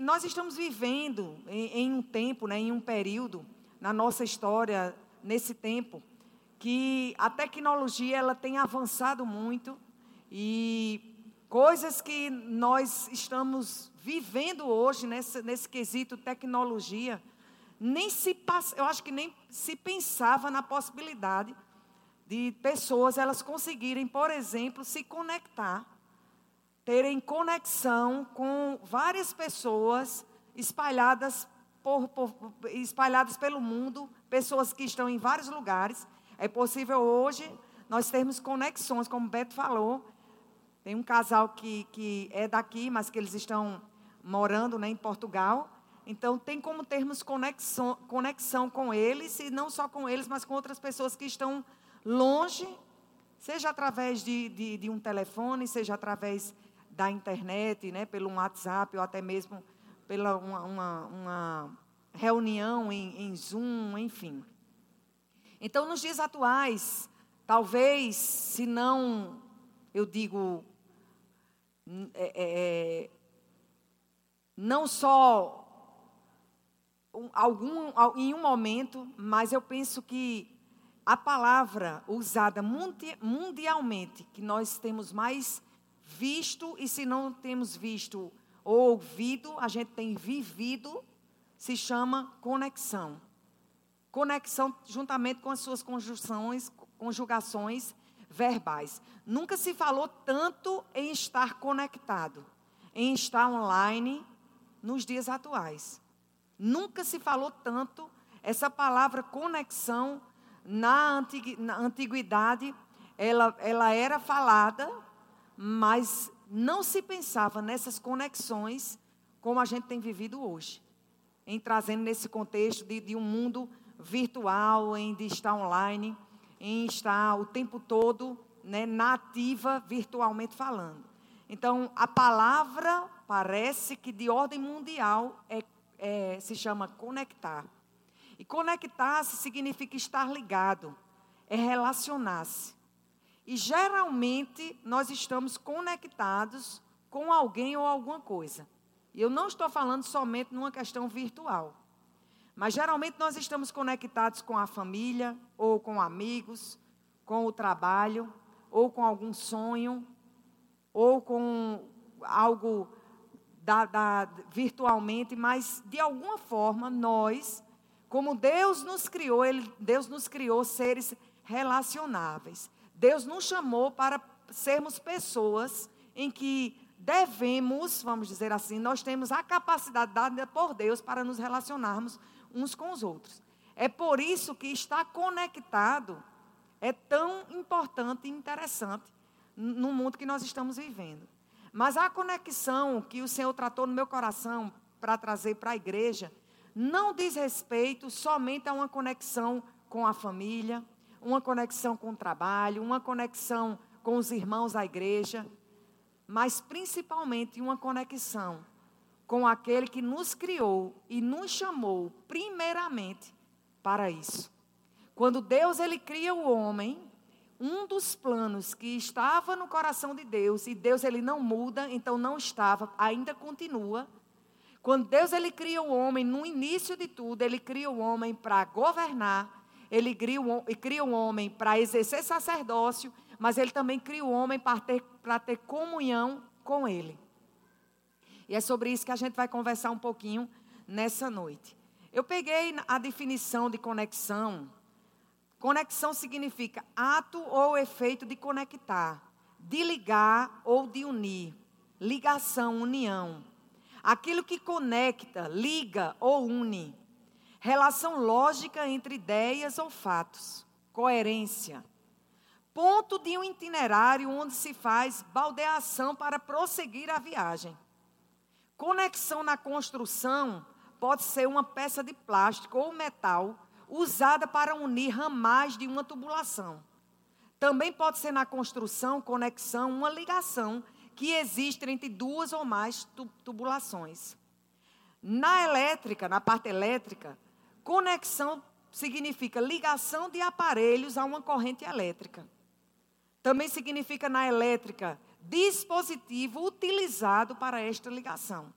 nós estamos vivendo em, em um tempo, né, em um período na nossa história, nesse tempo, que a tecnologia ela tem avançado muito e coisas que nós estamos vivendo hoje nesse, nesse quesito tecnologia, nem se eu acho que nem se pensava na possibilidade de pessoas elas conseguirem, por exemplo, se conectar, terem conexão com várias pessoas espalhadas por, por, espalhadas pelo mundo, pessoas que estão em vários lugares. É possível hoje nós termos conexões, como o Beto falou. Tem um casal que, que é daqui, mas que eles estão morando né, em Portugal. Então, tem como termos conexão, conexão com eles, e não só com eles, mas com outras pessoas que estão longe, seja através de, de, de um telefone, seja através da internet, né, pelo WhatsApp, ou até mesmo pela uma, uma, uma reunião em, em Zoom, enfim. Então, nos dias atuais, talvez, se não, eu digo, é, é, é não só um, algum, em um momento, mas eu penso que a palavra usada mundialmente, que nós temos mais visto, e se não temos visto ou ouvido, a gente tem vivido, se chama conexão. Conexão juntamente com as suas conjunções, conjugações verbais. Nunca se falou tanto em estar conectado, em estar online nos dias atuais. Nunca se falou tanto essa palavra conexão na, na antiguidade, ela, ela era falada, mas não se pensava nessas conexões como a gente tem vivido hoje. Em trazendo nesse contexto de, de um mundo virtual, em de estar online, em estar o tempo todo né, nativa, virtualmente falando. Então, a palavra parece que de ordem mundial é, é, se chama conectar. E conectar-se significa estar ligado, é relacionar-se. E geralmente nós estamos conectados com alguém ou alguma coisa. E eu não estou falando somente numa questão virtual. Mas geralmente nós estamos conectados com a família, ou com amigos, com o trabalho, ou com algum sonho, ou com algo da, da, virtualmente, mas de alguma forma nós como Deus nos criou, ele, Deus nos criou seres relacionáveis. Deus nos chamou para sermos pessoas em que devemos, vamos dizer assim, nós temos a capacidade dada por Deus para nos relacionarmos uns com os outros. É por isso que estar conectado é tão importante e interessante no mundo que nós estamos vivendo. Mas a conexão que o Senhor tratou no meu coração para trazer para a igreja não diz respeito somente a uma conexão com a família, uma conexão com o trabalho, uma conexão com os irmãos da igreja, mas principalmente uma conexão com aquele que nos criou e nos chamou primeiramente para isso. Quando Deus ele cria o homem, um dos planos que estava no coração de Deus e Deus ele não muda, então não estava, ainda continua, quando Deus ele cria o homem, no início de tudo, ele cria o homem para governar, ele cria o, homem para exercer sacerdócio, mas ele também cria o homem para ter, para ter comunhão com ele. E é sobre isso que a gente vai conversar um pouquinho nessa noite. Eu peguei a definição de conexão. Conexão significa ato ou efeito de conectar, de ligar ou de unir. Ligação, união aquilo que conecta, liga ou une, relação lógica entre ideias ou fatos, coerência, ponto de um itinerário onde se faz baldeação para prosseguir a viagem. Conexão na construção pode ser uma peça de plástico ou metal usada para unir ramais de uma tubulação. Também pode ser na construção, conexão, uma ligação que existe entre duas ou mais tubulações. Na elétrica, na parte elétrica, conexão significa ligação de aparelhos a uma corrente elétrica. Também significa na elétrica dispositivo utilizado para esta ligação.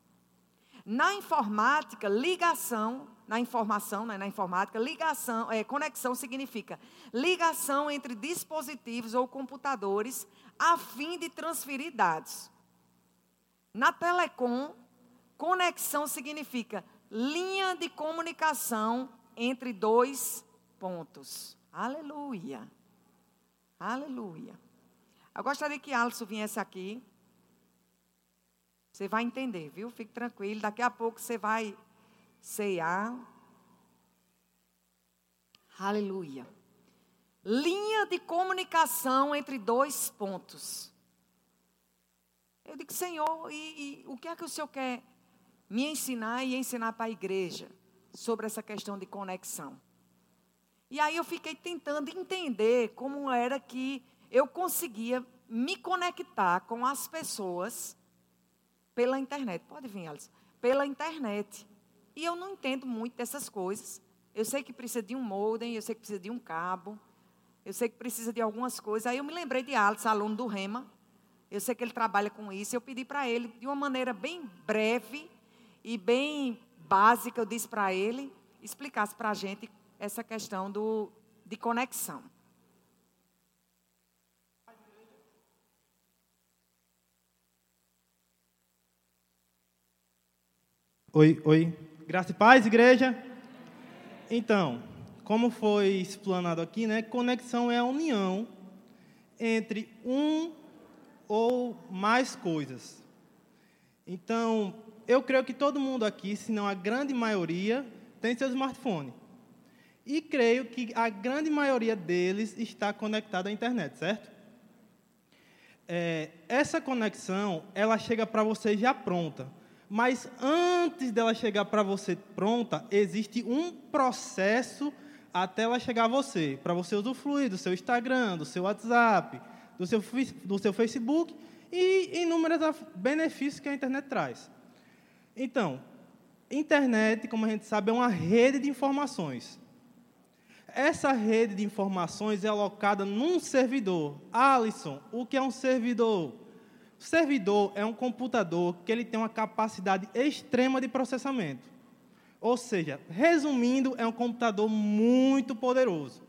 Na informática, ligação, na informação, né, na informática, ligação, é, conexão significa ligação entre dispositivos ou computadores a fim de transferir dados. Na telecom, conexão significa linha de comunicação entre dois pontos. Aleluia. Aleluia. Eu gostaria que Alisson viesse aqui. Você vai entender, viu? Fique tranquilo. Daqui a pouco você vai ceiar. Aleluia. Linha de comunicação entre dois pontos. Eu digo, Senhor, e, e o que é que o Senhor quer me ensinar e ensinar para a igreja sobre essa questão de conexão? E aí eu fiquei tentando entender como era que eu conseguia me conectar com as pessoas pela internet. Pode vir, Alice. Pela internet. E eu não entendo muito dessas coisas. Eu sei que precisa de um modem, eu sei que precisa de um cabo, eu sei que precisa de algumas coisas. Aí eu me lembrei de Alice, aluno do Rema. Eu sei que ele trabalha com isso. Eu pedi para ele, de uma maneira bem breve e bem básica, eu disse para ele, explicasse para a gente essa questão do, de conexão. Oi, oi. Graça e paz, igreja. Então, como foi explanado aqui, né? Conexão é a união entre um ou mais coisas. Então, eu creio que todo mundo aqui, se não a grande maioria, tem seu smartphone. E creio que a grande maioria deles está conectada à internet, certo? É, essa conexão, ela chega para você já pronta. Mas antes dela chegar para você pronta, existe um processo até ela chegar a você, para você usufruir do seu Instagram, do seu WhatsApp, do seu, do seu Facebook e inúmeros benefícios que a internet traz. Então, internet, como a gente sabe, é uma rede de informações. Essa rede de informações é alocada num servidor. Alisson, o que é um servidor? O servidor é um computador que ele tem uma capacidade extrema de processamento. Ou seja, resumindo, é um computador muito poderoso.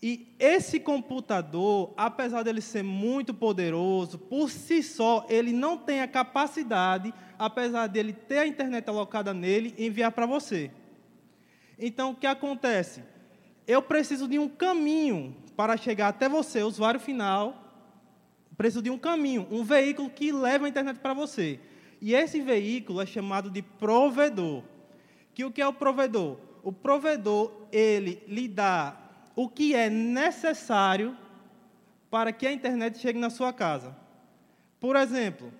E esse computador, apesar dele ser muito poderoso, por si só, ele não tem a capacidade, apesar dele ter a internet alocada nele, enviar para você. Então, o que acontece? Eu preciso de um caminho para chegar até você, usuário final, preciso de um caminho, um veículo que leve a internet para você. E esse veículo é chamado de provedor. Que o que é o provedor? O provedor, ele lhe dá o que é necessário para que a internet chegue na sua casa. Por exemplo,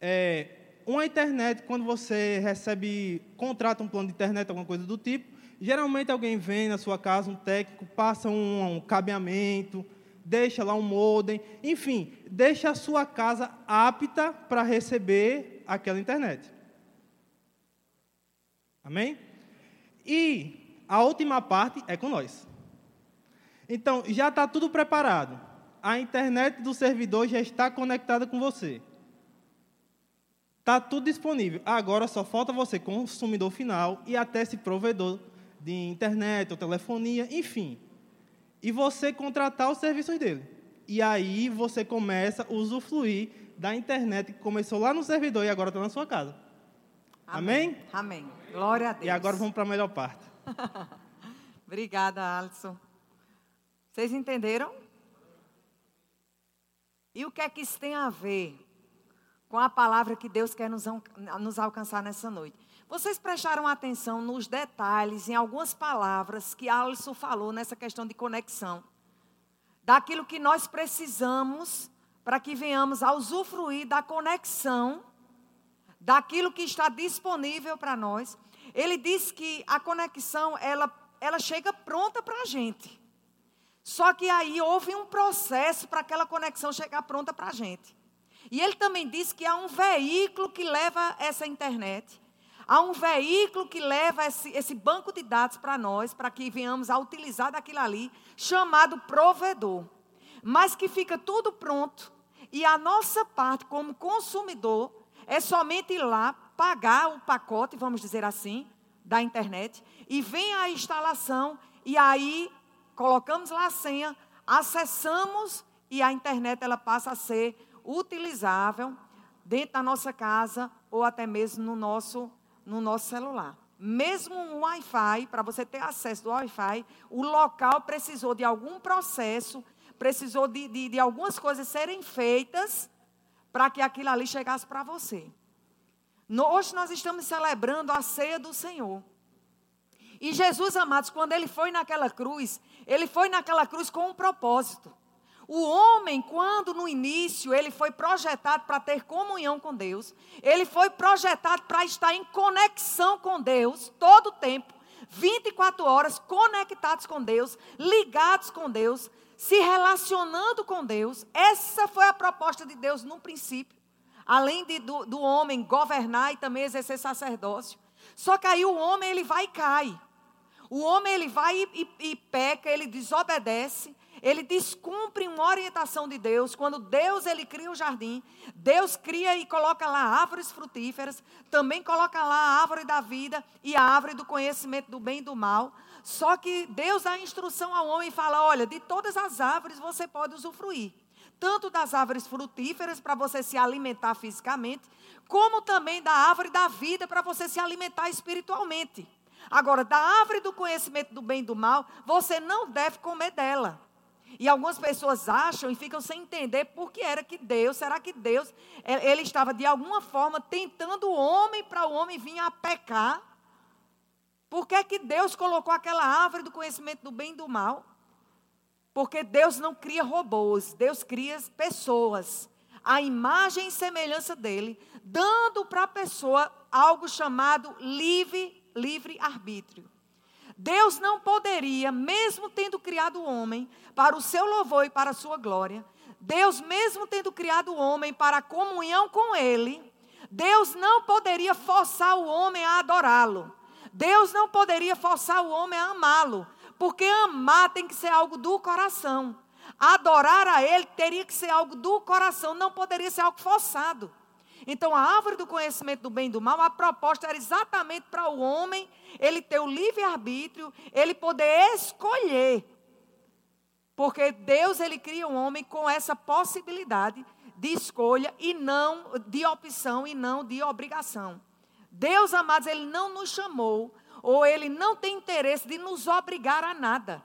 é, uma internet, quando você recebe, contrata um plano de internet, alguma coisa do tipo, geralmente alguém vem na sua casa, um técnico, passa um, um cabeamento, deixa lá um modem, enfim, deixa a sua casa apta para receber aquela internet. Amém? E a última parte é com nós. Então, já está tudo preparado. A internet do servidor já está conectada com você. Está tudo disponível. Agora só falta você, consumidor final, e até esse provedor de internet ou telefonia, enfim, e você contratar os serviços dele. E aí você começa a usufruir da internet que começou lá no servidor e agora está na sua casa. Amém? Amém? Amém. Glória a Deus. E agora vamos para a melhor parte. Obrigada, Alisson. Vocês entenderam? E o que é que isso tem a ver com a palavra que Deus quer nos, nos alcançar nessa noite? Vocês prestaram atenção nos detalhes, em algumas palavras que Alisson falou nessa questão de conexão. Daquilo que nós precisamos para que venhamos a usufruir da conexão, daquilo que está disponível para nós. Ele diz que a conexão, ela, ela chega pronta para a gente. Só que aí houve um processo para aquela conexão chegar pronta para a gente. E ele também diz que há um veículo que leva essa internet. Há um veículo que leva esse, esse banco de dados para nós, para que venhamos a utilizar daquilo ali, chamado provedor. Mas que fica tudo pronto e a nossa parte como consumidor é somente ir lá, pagar o pacote, vamos dizer assim, da internet, e vem a instalação, e aí colocamos lá a senha, acessamos e a internet ela passa a ser utilizável dentro da nossa casa ou até mesmo no nosso, no nosso celular. Mesmo um Wi-Fi, para você ter acesso ao Wi-Fi, o local precisou de algum processo, precisou de, de, de algumas coisas serem feitas para que aquilo ali chegasse para você. Hoje nós estamos celebrando a ceia do Senhor. E Jesus, amados, quando ele foi naquela cruz, ele foi naquela cruz com um propósito. O homem, quando no início ele foi projetado para ter comunhão com Deus, ele foi projetado para estar em conexão com Deus todo o tempo, 24 horas conectados com Deus, ligados com Deus, se relacionando com Deus. Essa foi a proposta de Deus no princípio. Além de, do, do homem governar e também exercer sacerdócio. Só que aí o homem ele vai e cai. O homem ele vai e, e, e peca, ele desobedece ele descumpre uma orientação de Deus. Quando Deus ele cria o jardim, Deus cria e coloca lá árvores frutíferas, também coloca lá a árvore da vida e a árvore do conhecimento do bem e do mal. Só que Deus dá instrução ao homem e fala: olha, de todas as árvores você pode usufruir. Tanto das árvores frutíferas para você se alimentar fisicamente, como também da árvore da vida para você se alimentar espiritualmente. Agora, da árvore do conhecimento do bem e do mal, você não deve comer dela. E algumas pessoas acham e ficam sem entender por que era que Deus, será que Deus, ele estava de alguma forma tentando o homem para o homem vir a pecar? Por que é que Deus colocou aquela árvore do conhecimento do bem e do mal? Porque Deus não cria robôs, Deus cria pessoas, a imagem e semelhança dele, dando para a pessoa algo chamado livre, livre arbítrio. Deus não poderia, mesmo tendo criado o homem para o seu louvor e para a sua glória, Deus, mesmo tendo criado o homem para a comunhão com ele, Deus não poderia forçar o homem a adorá-lo. Deus não poderia forçar o homem a amá-lo, porque amar tem que ser algo do coração. Adorar a ele teria que ser algo do coração, não poderia ser algo forçado. Então, a árvore do conhecimento do bem e do mal, a proposta era exatamente para o homem ele ter o livre-arbítrio, ele poder escolher. Porque Deus ele cria o um homem com essa possibilidade de escolha e não de opção e não de obrigação. Deus, amados, ele não nos chamou ou ele não tem interesse de nos obrigar a nada.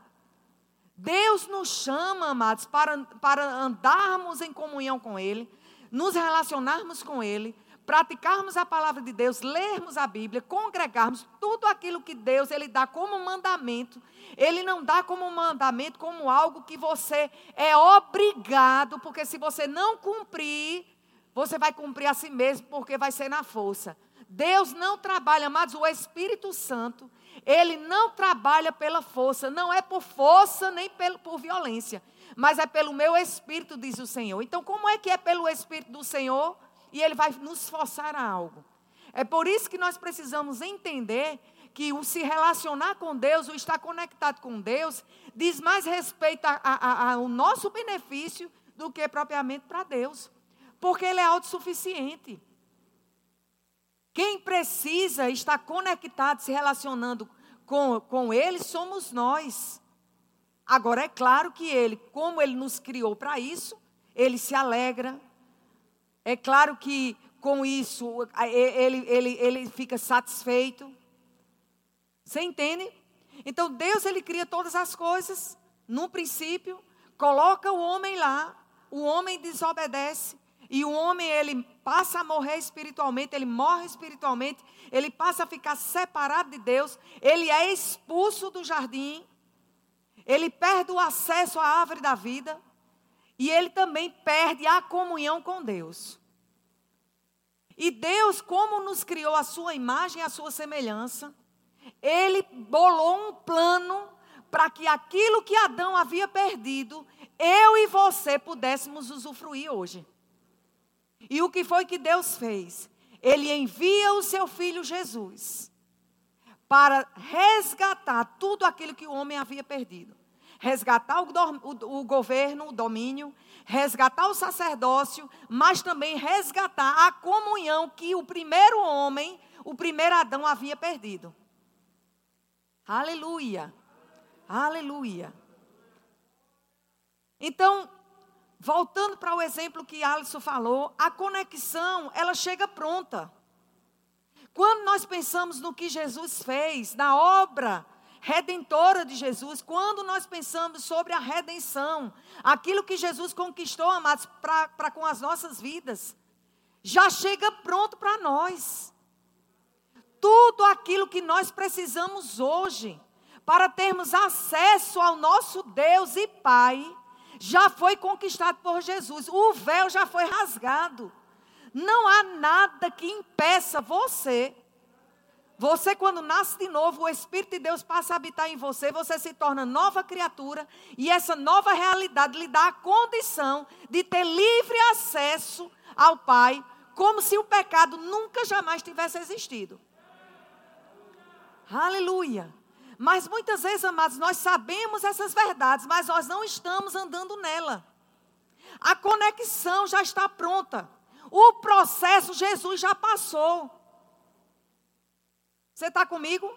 Deus nos chama, amados, para, para andarmos em comunhão com Ele, nos relacionarmos com Ele, praticarmos a palavra de Deus, lermos a Bíblia, congregarmos, tudo aquilo que Deus ele dá como mandamento, ele não dá como mandamento como algo que você é obrigado, porque se você não cumprir, você vai cumprir a si mesmo, porque vai ser na força. Deus não trabalha, mas o Espírito Santo, ele não trabalha pela força, não é por força nem por violência, mas é pelo meu Espírito, diz o Senhor. Então, como é que é pelo Espírito do Senhor? e ele vai nos forçar a algo. É por isso que nós precisamos entender que o se relacionar com Deus, o estar conectado com Deus, diz mais respeito ao nosso benefício do que propriamente para Deus. Porque Ele é autossuficiente. Quem precisa estar conectado, se relacionando com, com Ele, somos nós. Agora, é claro que Ele, como Ele nos criou para isso, Ele se alegra, é claro que com isso ele, ele, ele fica satisfeito. Você entende? Então Deus ele cria todas as coisas no princípio, coloca o homem lá, o homem desobedece e o homem ele passa a morrer espiritualmente, ele morre espiritualmente, ele passa a ficar separado de Deus, ele é expulso do jardim, ele perde o acesso à árvore da vida. E ele também perde a comunhão com Deus. E Deus, como nos criou a sua imagem e a sua semelhança, ele bolou um plano para que aquilo que Adão havia perdido, eu e você pudéssemos usufruir hoje. E o que foi que Deus fez? Ele envia o seu filho Jesus para resgatar tudo aquilo que o homem havia perdido resgatar o, o, o governo, o domínio, resgatar o sacerdócio, mas também resgatar a comunhão que o primeiro homem, o primeiro Adão havia perdido. Aleluia. Aleluia. Então, voltando para o exemplo que Alisson falou, a conexão, ela chega pronta. Quando nós pensamos no que Jesus fez, na obra redentora de Jesus, quando nós pensamos sobre a redenção, aquilo que Jesus conquistou, amados, para com as nossas vidas, já chega pronto para nós. Tudo aquilo que nós precisamos hoje para termos acesso ao nosso Deus e Pai já foi conquistado por Jesus. O véu já foi rasgado. Não há nada que impeça você. Você, quando nasce de novo, o Espírito de Deus passa a habitar em você, você se torna nova criatura, e essa nova realidade lhe dá a condição de ter livre acesso ao Pai, como se o pecado nunca jamais tivesse existido. Aleluia. Mas muitas vezes, amados, nós sabemos essas verdades, mas nós não estamos andando nela. A conexão já está pronta. O processo Jesus já passou. Você está comigo?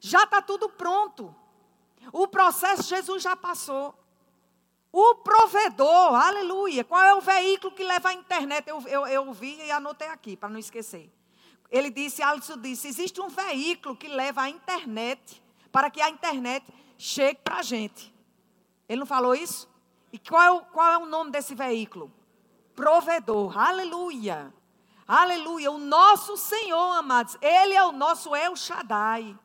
Já está tudo pronto. O processo Jesus já passou. O provedor, aleluia. Qual é o veículo que leva a internet? Eu, eu, eu vi e anotei aqui, para não esquecer. Ele disse, Alisson disse, existe um veículo que leva a internet para que a internet chegue para a gente. Ele não falou isso? E qual é, o, qual é o nome desse veículo? Provedor. Aleluia. Aleluia. O nosso Senhor, amados, Ele é o nosso El Shaddai.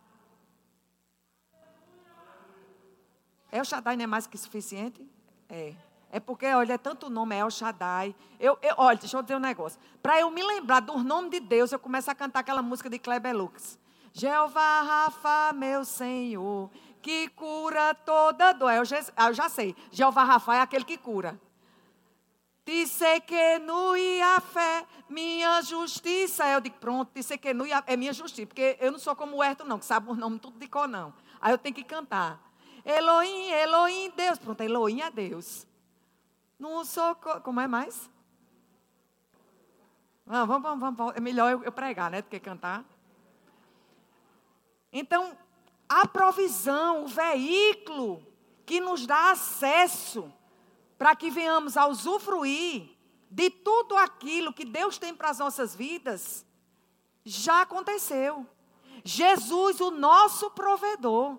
El Shaddai não é mais que suficiente? É. É porque, olha, é tanto nome, El Shaddai. Eu, eu, olha, deixa eu dizer um negócio. Para eu me lembrar do nome de Deus, eu começo a cantar aquela música de Kleber Lucas. Jeová Rafa, meu Senhor, que cura toda dor. Eu já, eu já sei, Jeová Rafa é aquele que cura. Disse que no a fé, minha justiça. Eu digo, pronto, disse que no é minha justiça. Porque eu não sou como o Herto, não, que sabe o nome tudo de cor, não. Aí eu tenho que cantar. Elohim, Elohim, Deus. Pronto, Elohim é Deus. Não sou. Como é mais? Vamos, vamos, vamos. É melhor eu pregar, né? Do que cantar. Então, a provisão, o veículo que nos dá acesso para que venhamos a usufruir de tudo aquilo que Deus tem para as nossas vidas, já aconteceu. Jesus, o nosso provedor,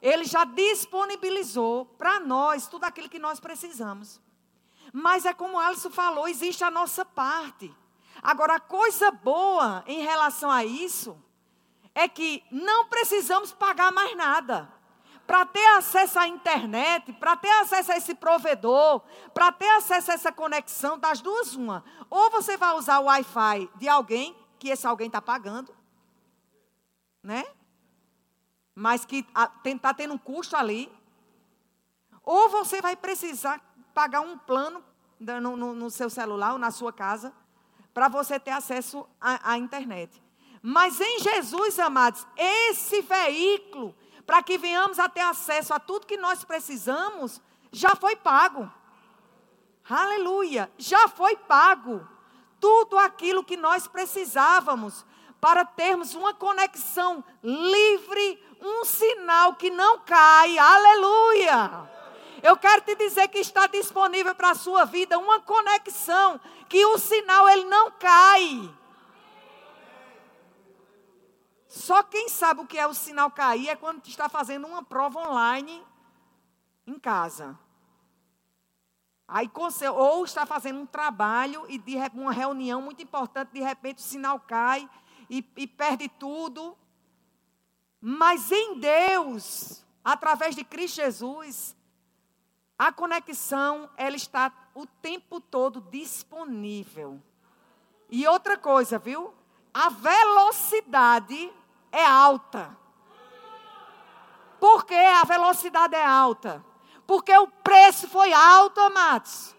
ele já disponibilizou para nós tudo aquilo que nós precisamos. Mas é como Alisson falou, existe a nossa parte. Agora, a coisa boa em relação a isso é que não precisamos pagar mais nada. Para ter acesso à internet, para ter acesso a esse provedor, para ter acesso a essa conexão, das duas, uma. Ou você vai usar o Wi-Fi de alguém, que esse alguém está pagando, né? Mas que está tendo um custo ali. Ou você vai precisar pagar um plano no, no, no seu celular ou na sua casa para você ter acesso à, à internet. Mas em Jesus, amados, esse veículo para que venhamos a ter acesso a tudo que nós precisamos já foi pago. Aleluia, já foi pago. Tudo aquilo que nós precisávamos para termos uma conexão livre, um sinal que não cai. Aleluia. Eu quero te dizer que está disponível para a sua vida uma conexão que o sinal ele não cai. Só quem sabe o que é o sinal cair é quando está fazendo uma prova online em casa. Aí, ou está fazendo um trabalho e de uma reunião muito importante, de repente o sinal cai e, e perde tudo. Mas em Deus, através de Cristo Jesus, a conexão, ela está o tempo todo disponível. E outra coisa, viu? A velocidade é alta. Por que a velocidade é alta? Porque o preço foi alto, amados.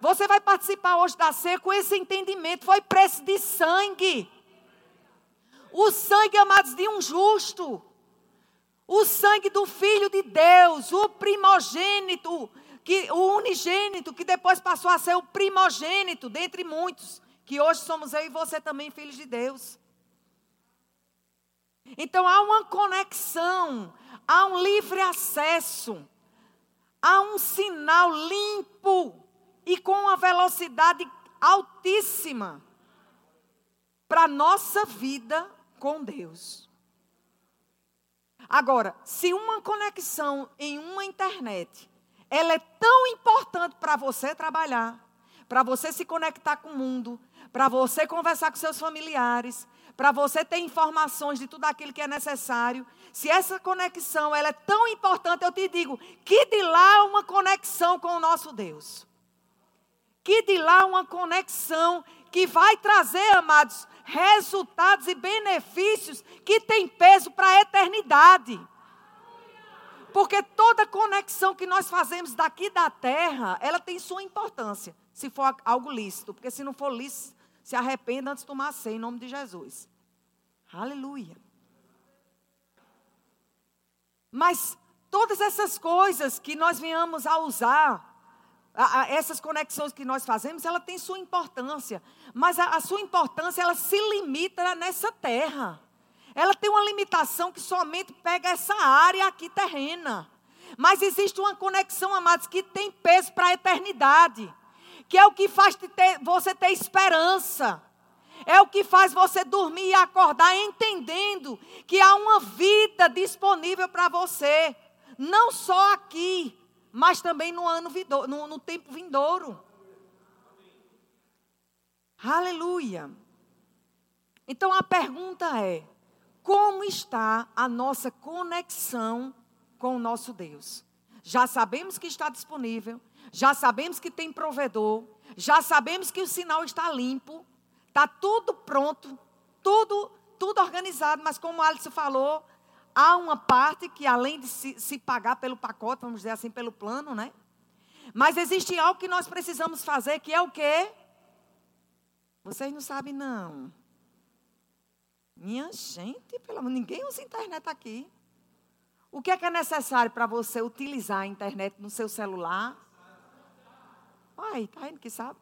Você vai participar hoje da ceia com esse entendimento. Foi preço de sangue. O sangue, amados, de um justo. O sangue do Filho de Deus, o primogênito, que, o unigênito, que depois passou a ser o primogênito dentre muitos, que hoje somos eu e você também, filhos de Deus. Então há uma conexão, há um livre acesso, há um sinal limpo e com uma velocidade altíssima para a nossa vida com Deus. Agora, se uma conexão em uma internet, ela é tão importante para você trabalhar, para você se conectar com o mundo, para você conversar com seus familiares, para você ter informações de tudo aquilo que é necessário. Se essa conexão ela é tão importante, eu te digo, que de lá uma conexão com o nosso Deus. Que de lá uma conexão que vai trazer, amados, resultados e benefícios que tem peso para a eternidade. Porque toda conexão que nós fazemos daqui da terra, ela tem sua importância, se for algo lícito. Porque se não for lícito, se arrependa antes de tomar ceia, em nome de Jesus. Aleluia. Mas todas essas coisas que nós venhamos a usar, a, a, essas conexões que nós fazemos, ela tem sua importância. Mas a, a sua importância, ela se limita nessa terra. Ela tem uma limitação que somente pega essa área aqui terrena. Mas existe uma conexão, amados, que tem peso para a eternidade que é o que faz ter, você ter esperança. É o que faz você dormir e acordar entendendo que há uma vida disponível para você, não só aqui, mas também no ano no, no tempo vindouro. Aleluia. Então a pergunta é: como está a nossa conexão com o nosso Deus? Já sabemos que está disponível, já sabemos que tem provedor, já sabemos que o sinal está limpo, está tudo pronto, tudo, tudo organizado, mas como Alice falou, há uma parte que além de se, se pagar pelo pacote, vamos dizer assim, pelo plano, né? Mas existe algo que nós precisamos fazer, que é o quê? Vocês não sabem, não. Minha gente, pelo amor, ninguém usa internet aqui. O que é que é necessário para você utilizar a internet no seu celular? Ai, está indo que sabe.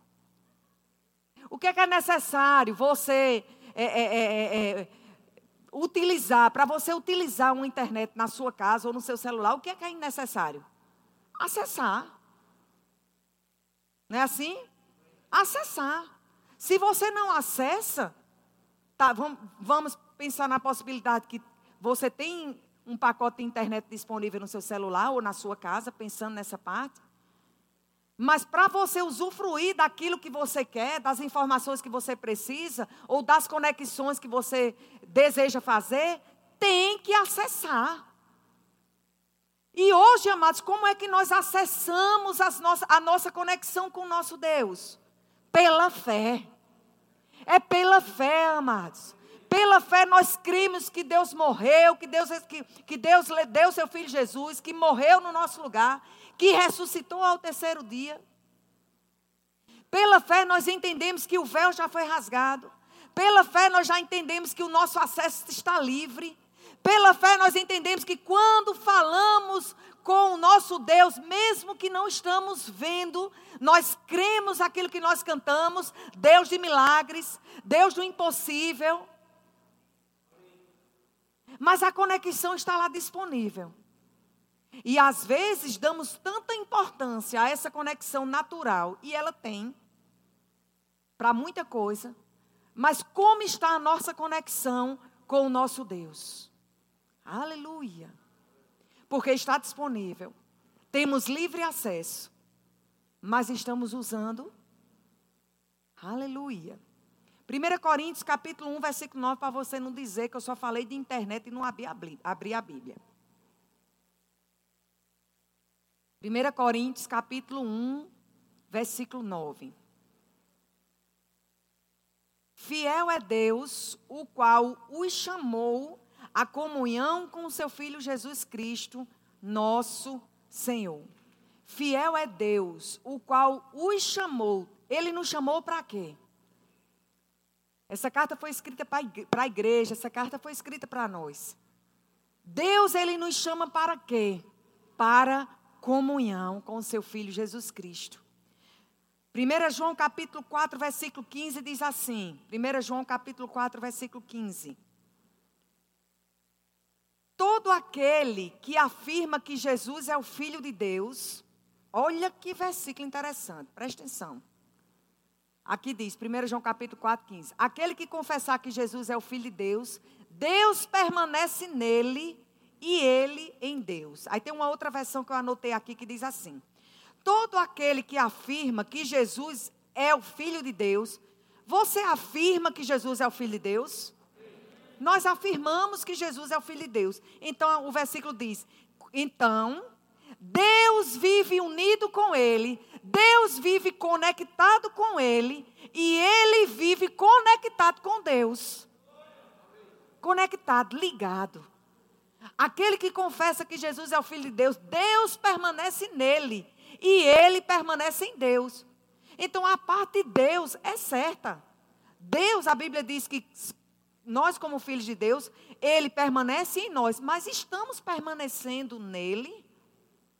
O que é que é necessário você é, é, é, é utilizar, para você utilizar uma internet na sua casa ou no seu celular, o que é que é necessário? Acessar. Não é assim? Acessar. Se você não acessa, tá, vamos, vamos pensar na possibilidade que você tem um pacote de internet disponível no seu celular ou na sua casa, pensando nessa parte. Mas para você usufruir daquilo que você quer, das informações que você precisa, ou das conexões que você deseja fazer, tem que acessar. E hoje, amados, como é que nós acessamos nossas, a nossa conexão com o nosso Deus? Pela fé. É pela fé, amados. Pela fé nós cremos que Deus morreu, que Deus, que, que Deus deu seu Filho Jesus, que morreu no nosso lugar que ressuscitou ao terceiro dia. Pela fé nós entendemos que o véu já foi rasgado. Pela fé nós já entendemos que o nosso acesso está livre. Pela fé nós entendemos que quando falamos com o nosso Deus, mesmo que não estamos vendo, nós cremos aquilo que nós cantamos, Deus de milagres, Deus do impossível. Mas a conexão está lá disponível. E às vezes damos tanta importância a essa conexão natural, e ela tem, para muita coisa, mas como está a nossa conexão com o nosso Deus? Aleluia! Porque está disponível, temos livre acesso, mas estamos usando. Aleluia! 1 Coríntios capítulo 1, versículo 9, para você não dizer que eu só falei de internet e não abri a Bíblia. 1 Coríntios capítulo 1, versículo 9. Fiel é Deus, o qual os chamou à comunhão com o seu Filho Jesus Cristo, nosso Senhor. Fiel é Deus, o qual os chamou. Ele nos chamou para quê? Essa carta foi escrita para a igreja, essa carta foi escrita para nós. Deus, ele nos chama para quê? Para comunhão com seu filho Jesus Cristo. 1 João capítulo 4, versículo 15 diz assim: 1 João capítulo 4, versículo 15. Todo aquele que afirma que Jesus é o Filho de Deus, olha que versículo interessante, presta atenção. Aqui diz, 1 João capítulo 4, 15. Aquele que confessar que Jesus é o Filho de Deus, Deus permanece nele e ele em Deus. Aí tem uma outra versão que eu anotei aqui que diz assim: Todo aquele que afirma que Jesus é o Filho de Deus, você afirma que Jesus é o Filho de Deus? Nós afirmamos que Jesus é o Filho de Deus. Então o versículo diz: Então, Deus vive unido com Ele, Deus vive conectado com Ele, e Ele vive conectado com Deus. Conectado, ligado. Aquele que confessa que Jesus é o Filho de Deus, Deus permanece nele e ele permanece em Deus. Então a parte de Deus é certa. Deus, a Bíblia diz que nós, como filhos de Deus, Ele permanece em nós, mas estamos permanecendo nele,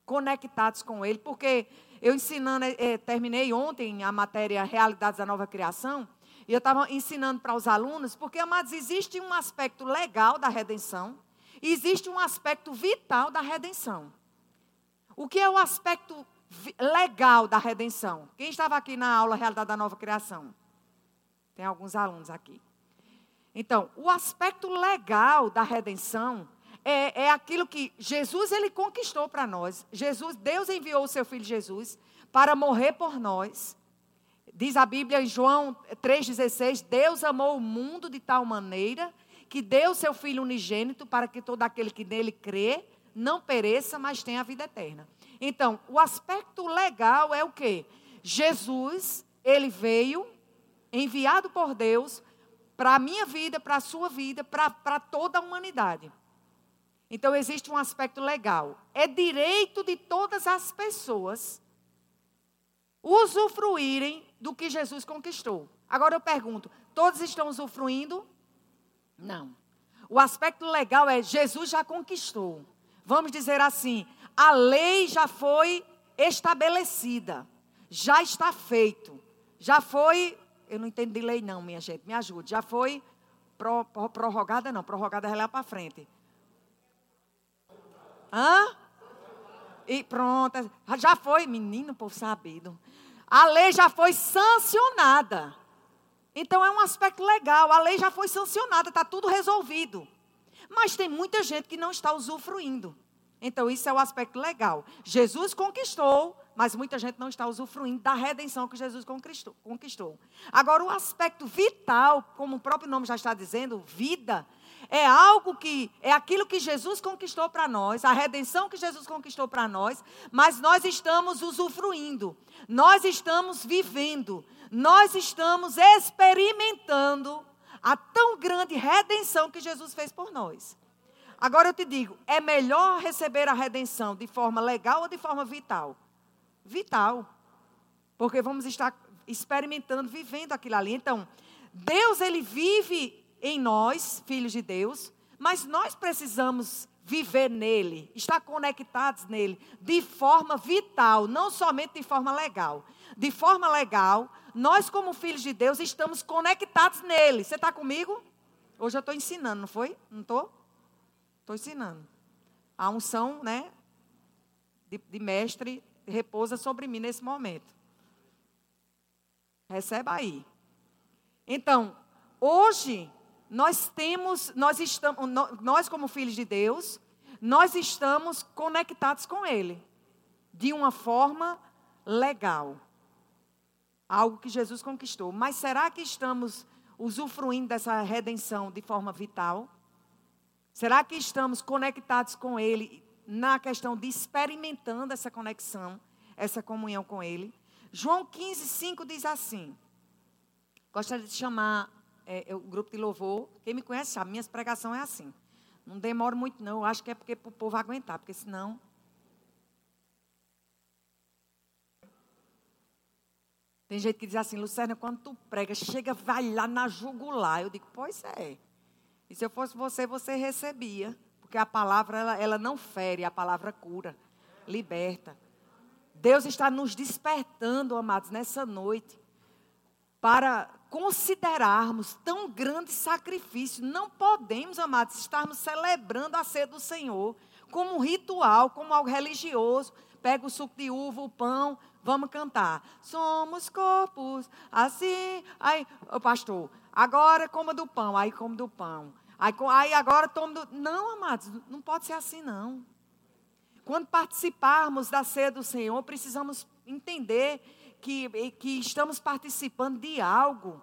conectados com Ele, porque eu ensinando, eh, terminei ontem a matéria Realidades da Nova Criação, e eu estava ensinando para os alunos, porque, amados, existe um aspecto legal da redenção, existe um aspecto vital da redenção. O que é o aspecto legal da redenção? Quem estava aqui na aula Realidade da Nova Criação? Tem alguns alunos aqui. Então, o aspecto legal da redenção é, é aquilo que Jesus ele conquistou para nós. Jesus, Deus enviou o seu filho Jesus para morrer por nós. Diz a Bíblia em João 3,16: Deus amou o mundo de tal maneira que deu seu filho unigênito para que todo aquele que nele crê não pereça, mas tenha a vida eterna. Então, o aspecto legal é o que? Jesus, ele veio enviado por Deus para a minha vida, para a sua vida, para toda a humanidade. Então existe um aspecto legal. É direito de todas as pessoas usufruírem do que Jesus conquistou. Agora eu pergunto: todos estão usufruindo? Não. O aspecto legal é Jesus já conquistou. Vamos dizer assim: a lei já foi estabelecida, já está feito, já foi eu não entendo de lei não, minha gente, me ajude. Já foi pro, pro, prorrogada não, prorrogada é lá para frente. Hã? E pronto, já foi, menino, povo sabido. A lei já foi sancionada. Então é um aspecto legal, a lei já foi sancionada, está tudo resolvido. Mas tem muita gente que não está usufruindo. Então isso é o aspecto legal. Jesus conquistou, mas muita gente não está usufruindo da redenção que Jesus conquistou. Agora, o aspecto vital, como o próprio nome já está dizendo, vida, é algo que é aquilo que Jesus conquistou para nós, a redenção que Jesus conquistou para nós, mas nós estamos usufruindo, nós estamos vivendo, nós estamos experimentando a tão grande redenção que Jesus fez por nós. Agora eu te digo, é melhor receber a redenção de forma legal ou de forma vital? vital. Porque vamos estar experimentando, vivendo aquilo ali. Então, Deus, ele vive em nós, filhos de Deus, mas nós precisamos viver nele, estar conectados nele, de forma vital, não somente de forma legal. De forma legal, nós, como filhos de Deus, estamos conectados nele. Você está comigo? Hoje eu estou ensinando, não foi? Não estou? Estou ensinando. A unção, né? De, de mestre repousa sobre mim nesse momento. Receba aí. Então, hoje nós temos, nós estamos, nós como filhos de Deus, nós estamos conectados com Ele de uma forma legal. Algo que Jesus conquistou. Mas será que estamos usufruindo dessa redenção de forma vital? Será que estamos conectados com Ele na questão de experimentando essa conexão, essa comunhão com Ele. João 15, 5 diz assim. Gostaria de chamar é, grupo de louvor. Quem me conhece sabe, minhas pregações é assim. Não demora muito, não. Eu acho que é porque para o povo aguentar, porque senão. Tem gente que diz assim, Luciana, quando tu prega, chega, vai lá na jugular. Eu digo, pois é. E se eu fosse você, você recebia Porque a palavra, ela, ela não fere, a palavra cura, liberta. Deus está nos despertando, amados, nessa noite, para considerarmos tão grande sacrifício. Não podemos, amados, estarmos celebrando a ceia do Senhor como um ritual, como algo religioso. Pega o suco de uva, o pão, vamos cantar. Somos corpos, assim. Aí, o pastor, agora coma do pão, aí come do pão. Aí, aí agora toma do. Não, amados, não pode ser assim, não. Quando participarmos da ceia do Senhor, precisamos entender que, que estamos participando de algo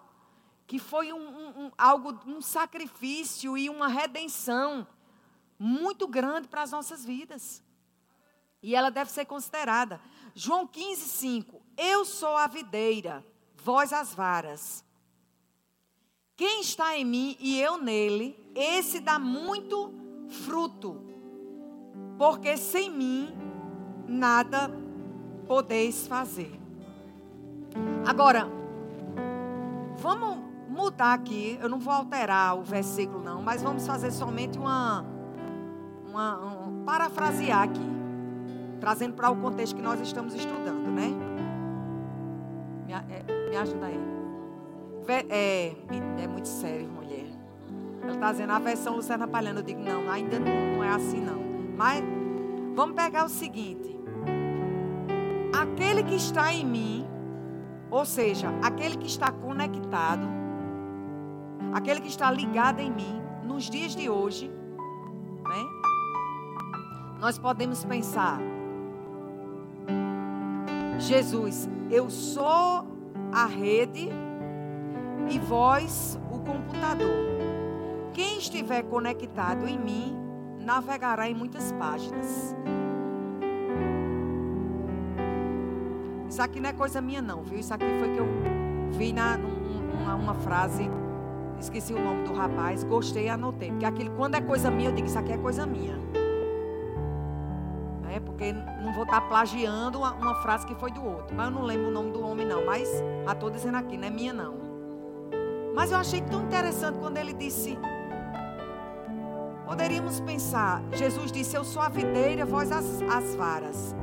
que foi um, um, um, algo, um sacrifício e uma redenção muito grande para as nossas vidas. E ela deve ser considerada. João 15, 5. Eu sou a videira, vós as varas. Quem está em mim e eu nele, esse dá muito fruto. Porque sem mim nada podeis fazer. Agora, vamos mudar aqui. Eu não vou alterar o versículo, não, mas vamos fazer somente uma. uma um, parafrasear aqui. Trazendo para o contexto que nós estamos estudando, né? Me, é, me ajuda aí. É, é muito sério, mulher. Ela está dizendo a versão Luciana Palhano. Eu digo, não, ainda não, não é assim, não. Mas vamos pegar o seguinte: aquele que está em mim, ou seja, aquele que está conectado, aquele que está ligado em mim, nos dias de hoje, né? Nós podemos pensar, Jesus, eu sou a rede e vós o computador. Quem estiver conectado em mim, navegará em muitas páginas. Isso aqui não é coisa minha não, viu? Isso aqui foi que eu vi na numa, uma frase Esqueci o nome do rapaz, gostei e anotei. Porque aquilo, quando é coisa minha, eu digo, isso aqui é coisa minha. É, porque não vou estar plagiando uma, uma, frase que foi do outro. Mas eu não lembro o nome do homem, não. Mas já estou dizendo aqui, não é minha, não. Mas eu achei tão interessante quando ele disse. Poderíamos pensar, Jesus disse: Eu sou a videira, vós as, as varas.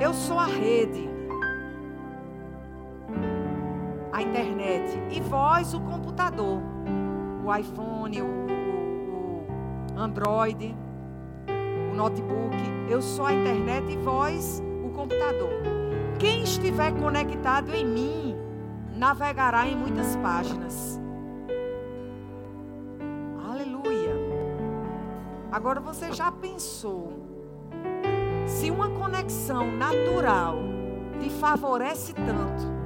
Eu sou a rede a internet. E vós, o computador, o iPhone, o, o, Android, o notebook. Eu sou a internet e vós, o computador. Quem estiver conectado em mim, navegará em muitas páginas. Aleluia. Agora você já pensou se uma conexão natural te favorece tanto?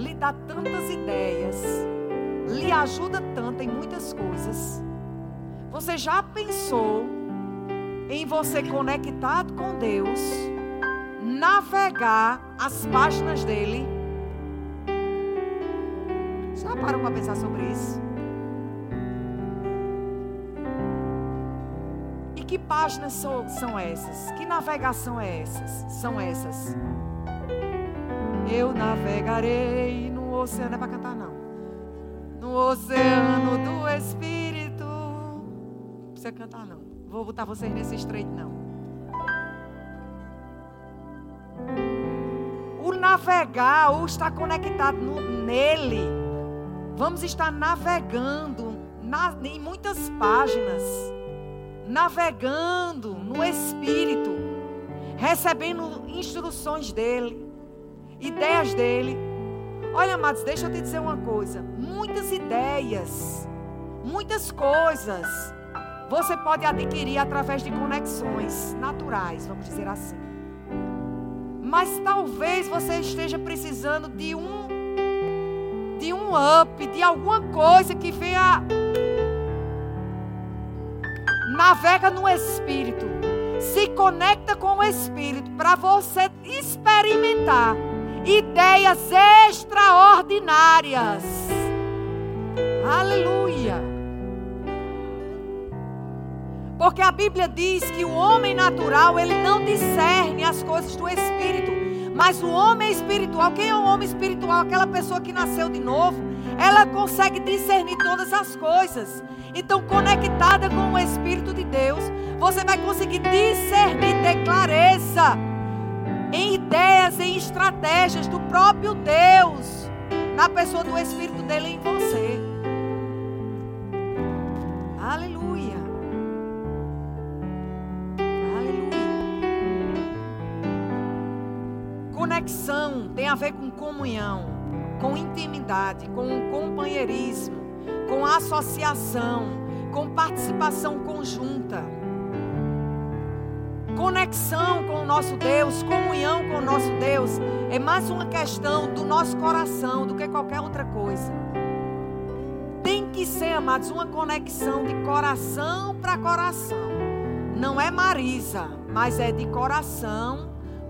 Lhe dá tantas ideias, lhe ajuda tanto em muitas coisas. Você já pensou em você conectado com Deus, navegar as páginas dele? Já parou para pensar sobre isso? E que páginas são, são essas? Que navegação é essas? São essas? Eu navegarei no oceano, não é para cantar não. No oceano do Espírito. Não precisa cantar não. Vou botar vocês nesse estreito não. O navegar, ou estar conectado no, nele. Vamos estar navegando na, em muitas páginas. Navegando no Espírito. Recebendo instruções dele ideias dele. Olha, amados, deixa eu te dizer uma coisa. Muitas ideias, muitas coisas, você pode adquirir através de conexões naturais, vamos dizer assim. Mas talvez você esteja precisando de um de um up, de alguma coisa que venha navega no espírito. Se conecta com o espírito para você experimentar ideias extraordinárias. Aleluia. Porque a Bíblia diz que o homem natural, ele não discerne as coisas do espírito, mas o homem espiritual, quem é o homem espiritual? Aquela pessoa que nasceu de novo, ela consegue discernir todas as coisas. Então, conectada com o Espírito de Deus, você vai conseguir discernir, ter clareza em ideias, em estratégias do próprio Deus, na pessoa do Espírito dele em você. Aleluia. Aleluia. Conexão tem a ver com comunhão, com intimidade, com companheirismo, com associação, com participação conjunta. Conexão com o nosso Deus, comunhão com o nosso Deus, é mais uma questão do nosso coração do que qualquer outra coisa. Tem que ser, amados, uma conexão de coração para coração. Não é Marisa, mas é de coração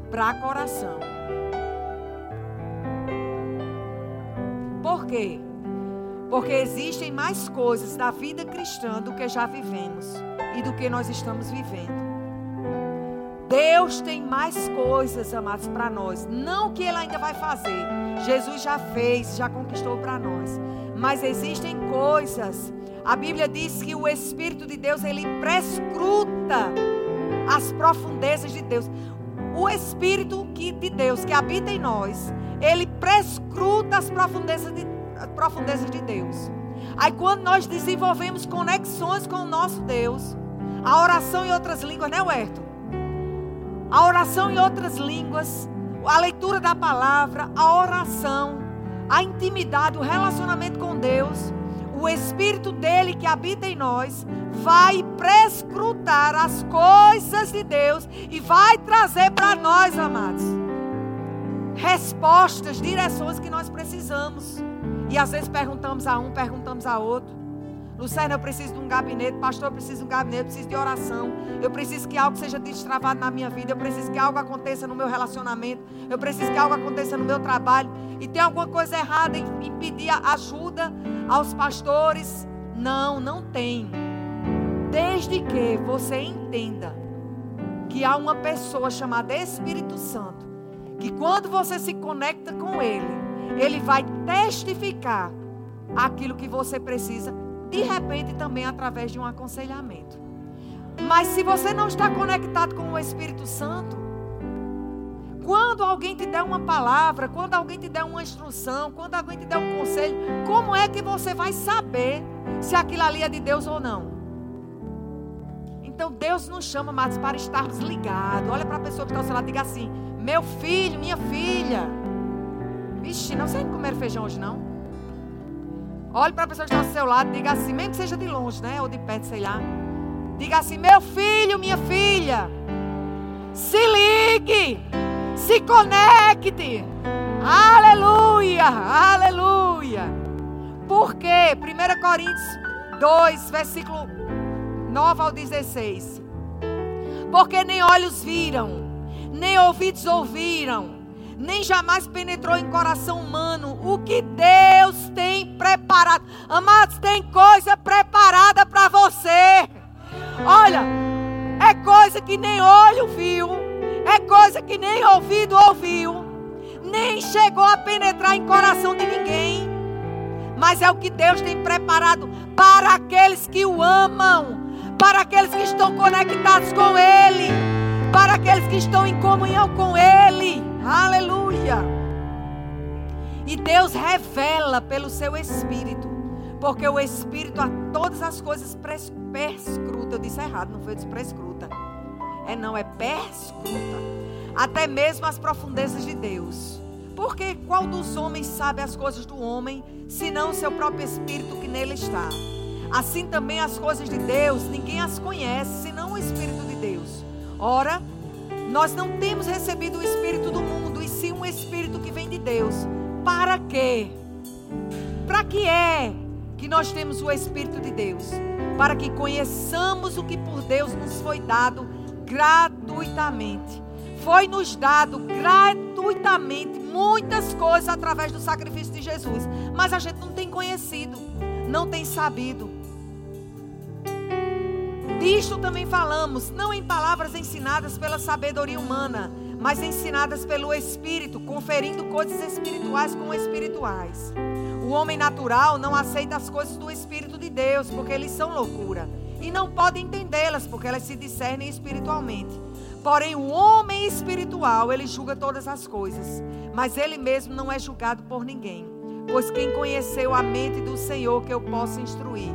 para coração. Por quê? Porque existem mais coisas da vida cristã do que já vivemos e do que nós estamos vivendo. Deus tem mais coisas, amados, para nós. Não o que Ele ainda vai fazer. Jesus já fez, já conquistou para nós. Mas existem coisas. A Bíblia diz que o Espírito de Deus, ele prescruta as profundezas de Deus. O Espírito de Deus que habita em nós, ele prescruta as profundezas de, as profundezas de Deus. Aí quando nós desenvolvemos conexões com o nosso Deus, a oração em outras línguas, né, Huerto? A oração em outras línguas, a leitura da palavra, a oração, a intimidade, o relacionamento com Deus, o Espírito dele que habita em nós, vai prescrutar as coisas de Deus e vai trazer para nós, amados, respostas, direções que nós precisamos. E às vezes perguntamos a um, perguntamos a outro. Luciana, eu preciso de um gabinete. Pastor, eu preciso de um gabinete. Eu preciso de oração. Eu preciso que algo seja destravado na minha vida. Eu preciso que algo aconteça no meu relacionamento. Eu preciso que algo aconteça no meu trabalho. E tem alguma coisa errada em, em pedir ajuda aos pastores? Não, não tem. Desde que você entenda que há uma pessoa chamada Espírito Santo, que quando você se conecta com Ele, Ele vai testificar aquilo que você precisa de repente também através de um aconselhamento. Mas se você não está conectado com o Espírito Santo, quando alguém te der uma palavra, quando alguém te der uma instrução, quando alguém te der um conselho, como é que você vai saber se aquilo ali é de Deus ou não? Então Deus nos chama mais para estarmos ligados. Olha para a pessoa que está ao seu lado e diga assim: Meu filho, minha filha. Vixe, não sei comer feijão hoje não. Olhe para a pessoa que está ao seu lado, diga assim, mesmo que seja de longe, né? Ou de perto, sei lá. Diga assim: meu filho, minha filha, se ligue, se conecte. Aleluia, aleluia. Por quê? 1 Coríntios 2, versículo 9 ao 16. Porque nem olhos viram, nem ouvidos ouviram nem jamais penetrou em coração humano o que Deus tem preparado. Amados, tem coisa preparada para você. Olha, é coisa que nem olho viu, é coisa que nem ouvido ouviu, nem chegou a penetrar em coração de ninguém. Mas é o que Deus tem preparado para aqueles que o amam, para aqueles que estão conectados com Ele, para aqueles que estão em comunhão com Ele. Aleluia. E Deus revela pelo seu Espírito. Porque o Espírito a todas as coisas perscruta. Eu disse errado, não foi disse prescruta. É não, é perscruta. Até mesmo as profundezas de Deus. Porque qual dos homens sabe as coisas do homem, senão o seu próprio Espírito que nele está? Assim também as coisas de Deus, ninguém as conhece, senão o Espírito de Deus. Ora, nós não temos recebido o Espírito do mundo, e sim um Espírito que vem de Deus. Para quê? Para que é que nós temos o Espírito de Deus? Para que conheçamos o que por Deus nos foi dado gratuitamente. Foi nos dado gratuitamente muitas coisas através do sacrifício de Jesus, mas a gente não tem conhecido, não tem sabido. Disto também falamos, não em palavras ensinadas pela sabedoria humana, mas ensinadas pelo Espírito, conferindo coisas espirituais com espirituais. O homem natural não aceita as coisas do Espírito de Deus, porque eles são loucura. E não pode entendê-las, porque elas se discernem espiritualmente. Porém, o homem espiritual, ele julga todas as coisas, mas ele mesmo não é julgado por ninguém. Pois quem conheceu a mente do Senhor que eu possa instruir?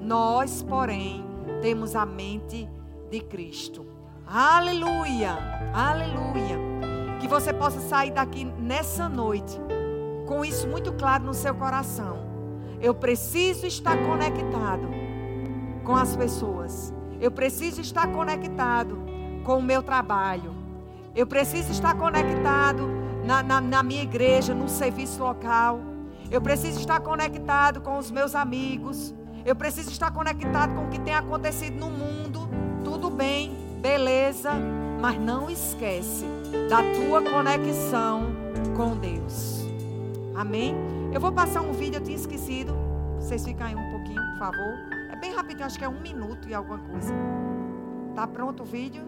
Nós, porém, temos a mente de Cristo. Aleluia! Aleluia! Que você possa sair daqui nessa noite com isso muito claro no seu coração. Eu preciso estar conectado com as pessoas. Eu preciso estar conectado com o meu trabalho. Eu preciso estar conectado na, na, na minha igreja, no serviço local. Eu preciso estar conectado com os meus amigos. Eu preciso estar conectado com o que tem acontecido no mundo. Tudo bem, beleza, mas não esquece da tua conexão com Deus. Amém? Eu vou passar um vídeo, eu tinha esquecido. Vocês ficam aí um pouquinho, por favor. É bem rapidinho, acho que é um minuto e alguma coisa. Tá pronto o vídeo?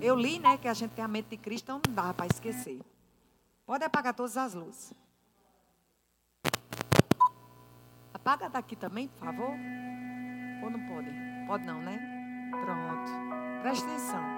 Eu li, né, que a gente tem a mente de Cristo, então não dá para esquecer. Pode apagar todas as luzes. Apaga daqui também, por favor. Ou não pode? Pode não, né? Pronto. Presta atenção.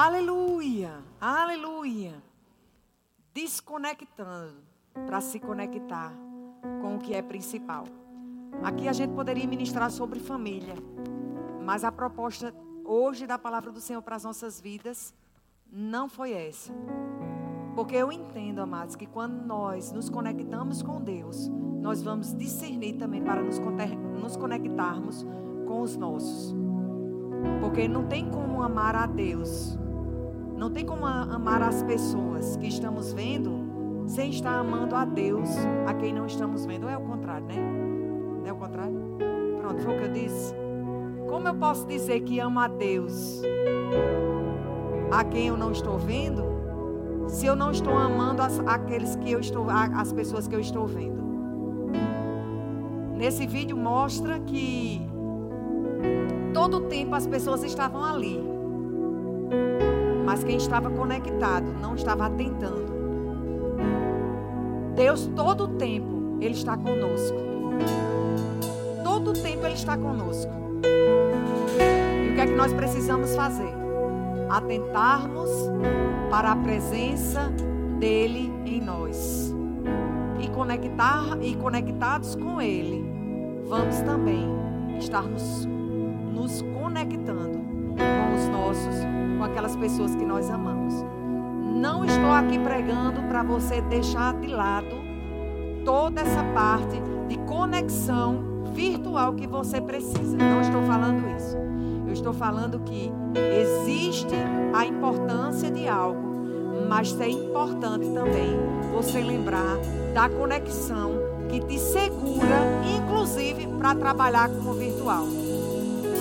Aleluia, aleluia. Desconectando para se conectar com o que é principal. Aqui a gente poderia ministrar sobre família, mas a proposta hoje da palavra do Senhor para as nossas vidas não foi essa. Porque eu entendo, amados, que quando nós nos conectamos com Deus, nós vamos discernir também para nos, conectarmos com os nossos. Porque não tem como amar a Deus, não tem como amar as pessoas que estamos vendo sem estar amando a Deus a quem não estamos vendo. Ou é o contrário, né? Não é o contrário? Pronto, foi o que eu disse. Como eu posso dizer que amo a Deus a quem eu não estou vendo se eu não estou amando as, aqueles que eu estou, as pessoas que eu estou vendo. Nesse vídeo mostra que todo o tempo as pessoas estavam ali, mas quem estava conectado não estava atentando. Deus todo o tempo ele está conosco. Todo o tempo ele está conosco. E o que é que nós precisamos fazer? Atentarmos para a presença dele em nós. E conectar e conectados com ele, vamos também estar nos, nos conectando aquelas pessoas que nós amamos. Não estou aqui pregando para você deixar de lado toda essa parte de conexão virtual que você precisa. Não estou falando isso. Eu estou falando que existe a importância de algo, mas é importante também você lembrar da conexão que te segura, inclusive para trabalhar com o virtual.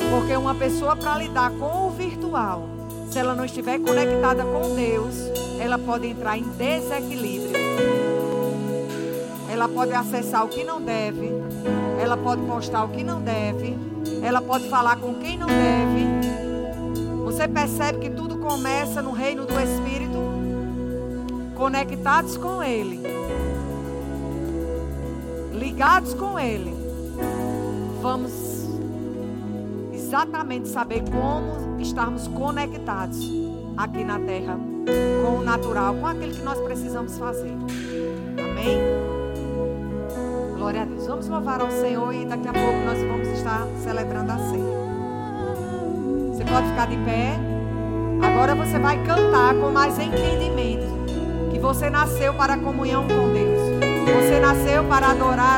Porque uma pessoa para lidar com o virtual, se ela não estiver conectada com Deus, ela pode entrar em desequilíbrio. ela pode acessar o que não deve, ela pode postar o que não deve, ela pode falar com quem não deve. Você percebe que tudo começa no reino do Espírito, conectados com Ele, ligados com Ele. Vamos exatamente saber como estarmos conectados aqui na terra com o natural, com aquilo que nós precisamos fazer. Amém? Glória a Deus. Vamos louvar ao Senhor e daqui a pouco nós vamos estar celebrando a ceia. Você pode ficar de pé. Agora você vai cantar com mais entendimento que você nasceu para a comunhão com Deus. Você nasceu para adorar